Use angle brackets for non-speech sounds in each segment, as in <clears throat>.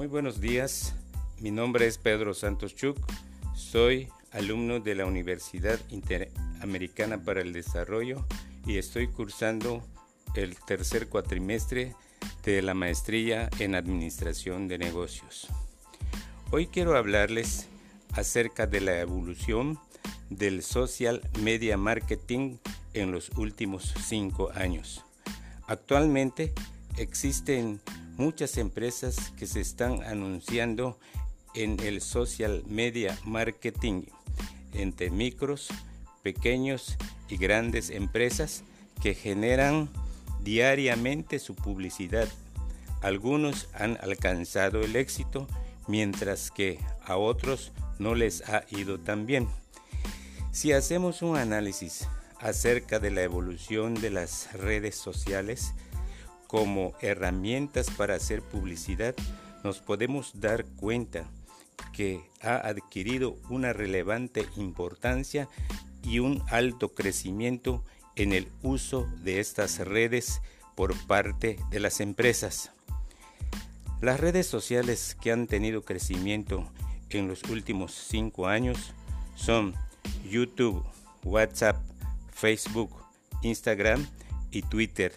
Muy buenos días, mi nombre es Pedro Santos Chuk, soy alumno de la Universidad Interamericana para el Desarrollo y estoy cursando el tercer cuatrimestre de la maestría en Administración de Negocios. Hoy quiero hablarles acerca de la evolución del social media marketing en los últimos cinco años. Actualmente existen muchas empresas que se están anunciando en el social media marketing entre micros, pequeños y grandes empresas que generan diariamente su publicidad. Algunos han alcanzado el éxito mientras que a otros no les ha ido tan bien. Si hacemos un análisis acerca de la evolución de las redes sociales como herramientas para hacer publicidad, nos podemos dar cuenta que ha adquirido una relevante importancia y un alto crecimiento en el uso de estas redes por parte de las empresas. Las redes sociales que han tenido crecimiento en los últimos cinco años son YouTube, WhatsApp, Facebook, Instagram y Twitter.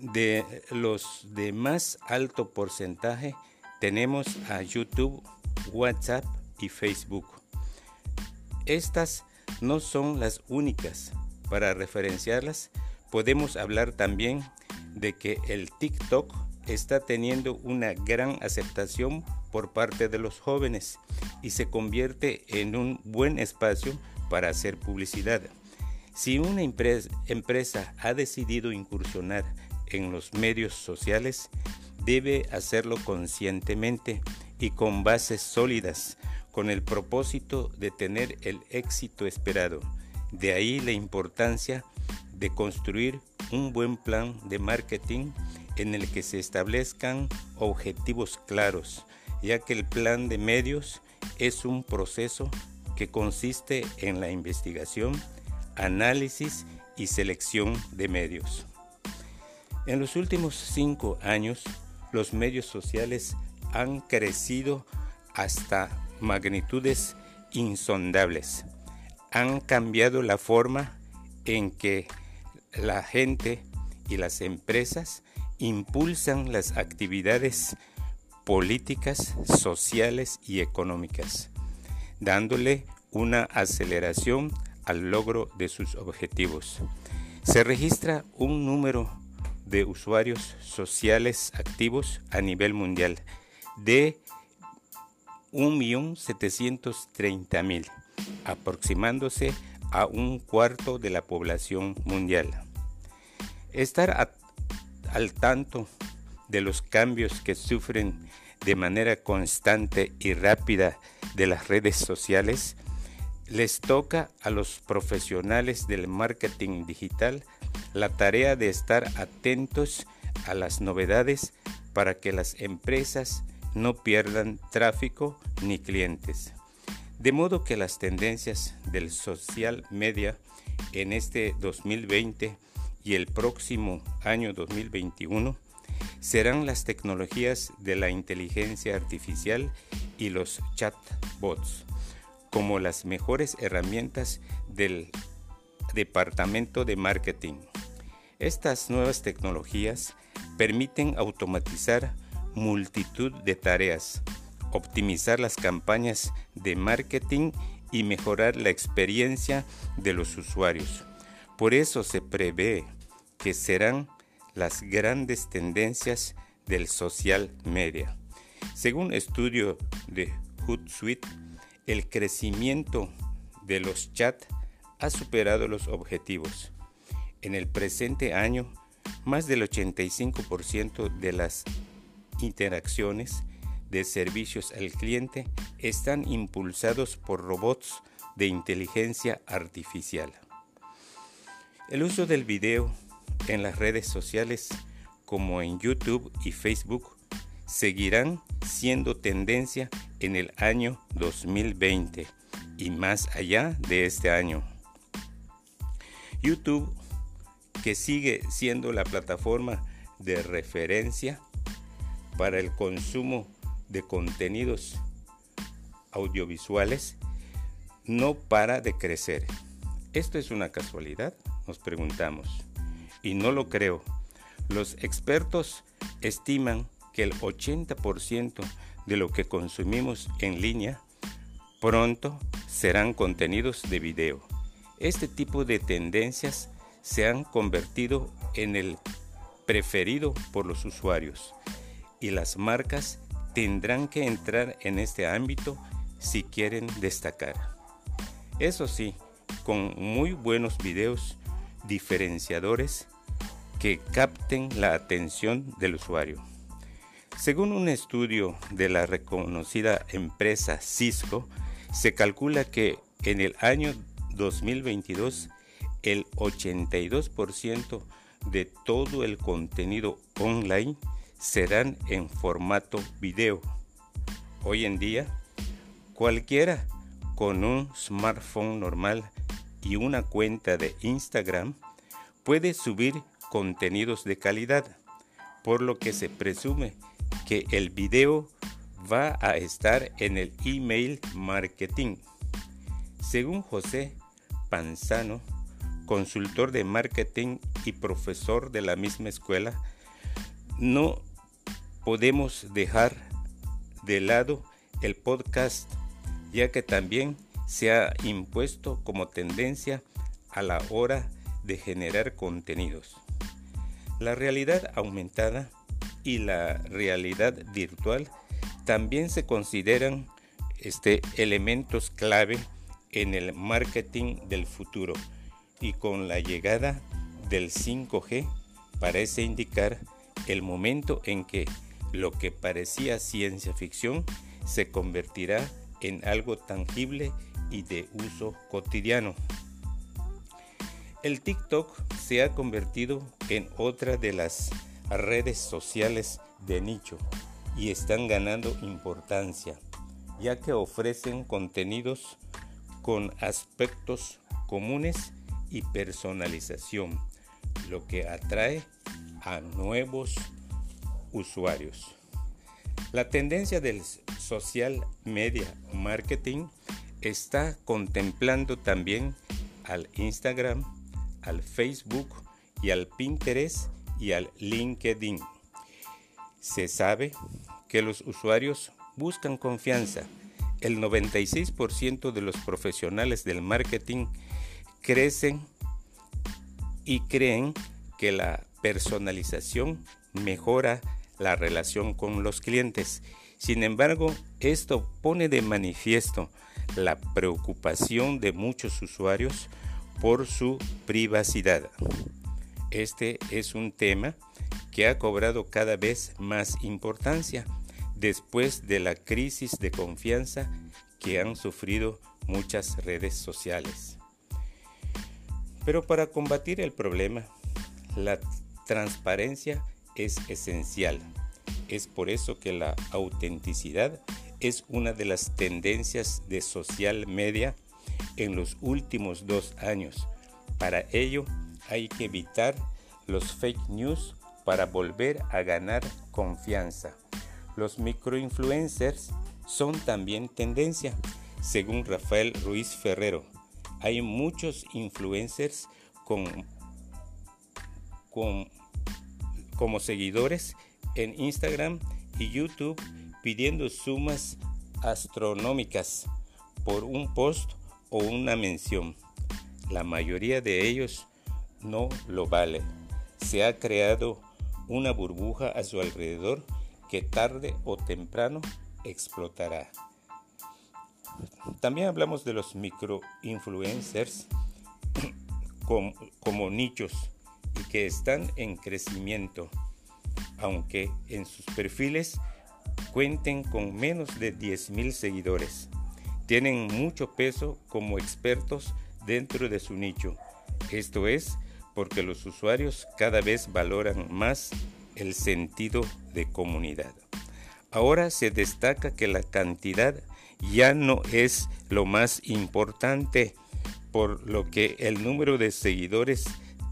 De los de más alto porcentaje tenemos a YouTube, WhatsApp y Facebook. Estas no son las únicas. Para referenciarlas, podemos hablar también de que el TikTok está teniendo una gran aceptación por parte de los jóvenes y se convierte en un buen espacio para hacer publicidad. Si una empresa ha decidido incursionar en los medios sociales, debe hacerlo conscientemente y con bases sólidas, con el propósito de tener el éxito esperado. De ahí la importancia de construir un buen plan de marketing en el que se establezcan objetivos claros, ya que el plan de medios es un proceso que consiste en la investigación, análisis y selección de medios. En los últimos cinco años, los medios sociales han crecido hasta magnitudes insondables. Han cambiado la forma en que la gente y las empresas impulsan las actividades políticas, sociales y económicas, dándole una aceleración al logro de sus objetivos. Se registra un número de usuarios sociales activos a nivel mundial de 1.730.000, aproximándose a un cuarto de la población mundial. Estar al tanto de los cambios que sufren de manera constante y rápida de las redes sociales les toca a los profesionales del marketing digital la tarea de estar atentos a las novedades para que las empresas no pierdan tráfico ni clientes. De modo que las tendencias del social media en este 2020 y el próximo año 2021 serán las tecnologías de la inteligencia artificial y los chatbots como las mejores herramientas del departamento de marketing. Estas nuevas tecnologías permiten automatizar multitud de tareas, optimizar las campañas de marketing y mejorar la experiencia de los usuarios. Por eso se prevé que serán las grandes tendencias del social media. Según estudio de Hootsuite, el crecimiento de los chats ha superado los objetivos. En el presente año, más del 85% de las interacciones de servicios al cliente están impulsados por robots de inteligencia artificial. El uso del video en las redes sociales como en YouTube y Facebook seguirán siendo tendencia en el año 2020 y más allá de este año. YouTube, que sigue siendo la plataforma de referencia para el consumo de contenidos audiovisuales no para de crecer. ¿Esto es una casualidad? Nos preguntamos. Y no lo creo. Los expertos estiman que el 80% de lo que consumimos en línea pronto serán contenidos de video. Este tipo de tendencias se han convertido en el preferido por los usuarios y las marcas tendrán que entrar en este ámbito si quieren destacar. Eso sí, con muy buenos videos diferenciadores que capten la atención del usuario. Según un estudio de la reconocida empresa Cisco, se calcula que en el año 2022 el 82% de todo el contenido online serán en formato video. Hoy en día, cualquiera con un smartphone normal y una cuenta de Instagram puede subir contenidos de calidad, por lo que se presume que el video va a estar en el email marketing. Según José Panzano, consultor de marketing y profesor de la misma escuela, no podemos dejar de lado el podcast, ya que también se ha impuesto como tendencia a la hora de generar contenidos. La realidad aumentada y la realidad virtual también se consideran este, elementos clave en el marketing del futuro y con la llegada del 5G parece indicar el momento en que lo que parecía ciencia ficción se convertirá en algo tangible y de uso cotidiano. El TikTok se ha convertido en otra de las redes sociales de nicho y están ganando importancia, ya que ofrecen contenidos con aspectos comunes y personalización, lo que atrae a nuevos usuarios. La tendencia del social media marketing está contemplando también al Instagram, al Facebook y al Pinterest y al LinkedIn. Se sabe que los usuarios buscan confianza. El 96% de los profesionales del marketing crecen y creen que la personalización mejora la relación con los clientes. Sin embargo, esto pone de manifiesto la preocupación de muchos usuarios por su privacidad. Este es un tema que ha cobrado cada vez más importancia después de la crisis de confianza que han sufrido muchas redes sociales. Pero para combatir el problema, la transparencia es esencial. Es por eso que la autenticidad es una de las tendencias de social media en los últimos dos años. Para ello hay que evitar los fake news para volver a ganar confianza. Los microinfluencers son también tendencia, según Rafael Ruiz Ferrero. Hay muchos influencers con, con como seguidores en Instagram y YouTube pidiendo sumas astronómicas por un post o una mención. La mayoría de ellos no lo vale. Se ha creado una burbuja a su alrededor que tarde o temprano explotará. También hablamos de los microinfluencers como, como nichos que están en crecimiento, aunque en sus perfiles cuenten con menos de 10.000 seguidores. Tienen mucho peso como expertos dentro de su nicho. Esto es porque los usuarios cada vez valoran más el sentido de comunidad. Ahora se destaca que la cantidad ya no es lo más importante, por lo que el número de seguidores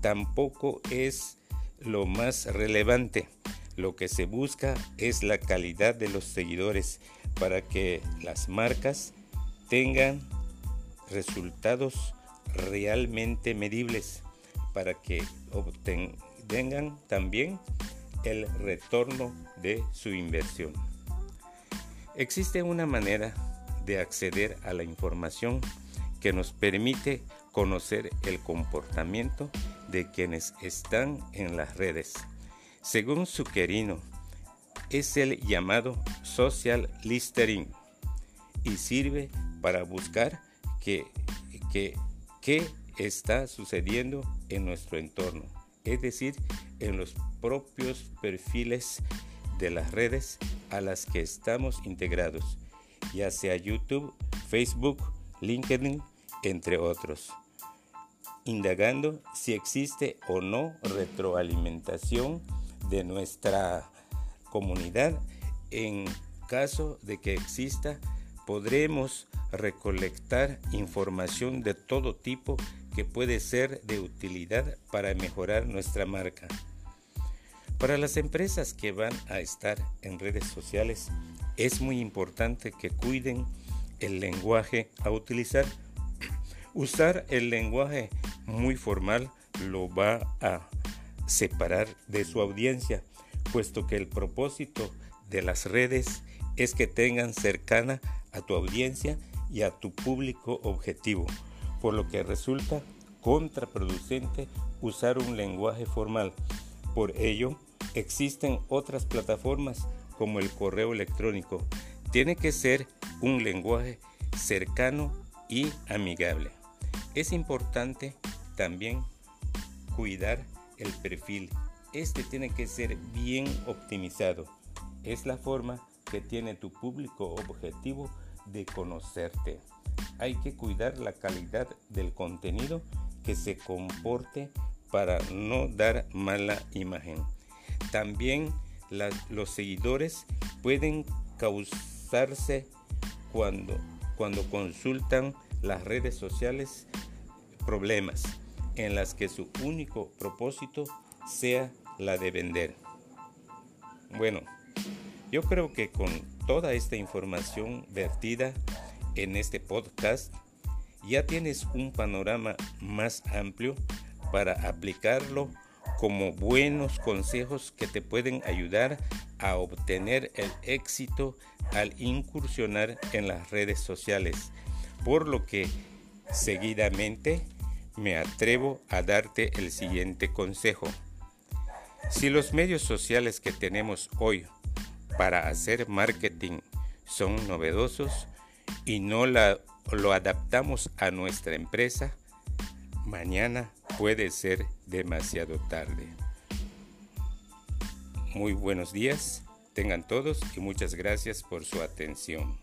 tampoco es lo más relevante. Lo que se busca es la calidad de los seguidores para que las marcas tengan resultados realmente medibles para que obtengan también el retorno de su inversión. Existe una manera de acceder a la información que nos permite conocer el comportamiento de quienes están en las redes. Según su es el llamado social listening y sirve para buscar qué que, que está sucediendo en nuestro entorno, es decir, en los propios perfiles de las redes a las que estamos integrados, ya sea YouTube, Facebook, LinkedIn, entre otros, indagando si existe o no retroalimentación de nuestra comunidad. En caso de que exista, podremos recolectar información de todo tipo que puede ser de utilidad para mejorar nuestra marca. Para las empresas que van a estar en redes sociales, es muy importante que cuiden el lenguaje a utilizar. <clears throat> Usar el lenguaje muy formal lo va a separar de su audiencia, puesto que el propósito de las redes es que tengan cercana a tu audiencia y a tu público objetivo, por lo que resulta contraproducente usar un lenguaje formal. Por ello, existen otras plataformas como el correo electrónico. Tiene que ser un lenguaje cercano y amigable. Es importante también cuidar el perfil. Este tiene que ser bien optimizado. Es la forma que tiene tu público objetivo de conocerte. Hay que cuidar la calidad del contenido que se comporte para no dar mala imagen. También los seguidores pueden causarse cuando, cuando consultan las redes sociales problemas en las que su único propósito sea la de vender. Bueno, yo creo que con toda esta información vertida en este podcast, ya tienes un panorama más amplio para aplicarlo como buenos consejos que te pueden ayudar a obtener el éxito al incursionar en las redes sociales. Por lo que seguidamente me atrevo a darte el siguiente consejo. Si los medios sociales que tenemos hoy para hacer marketing son novedosos y no lo adaptamos a nuestra empresa, mañana puede ser demasiado tarde. Muy buenos días, tengan todos y muchas gracias por su atención.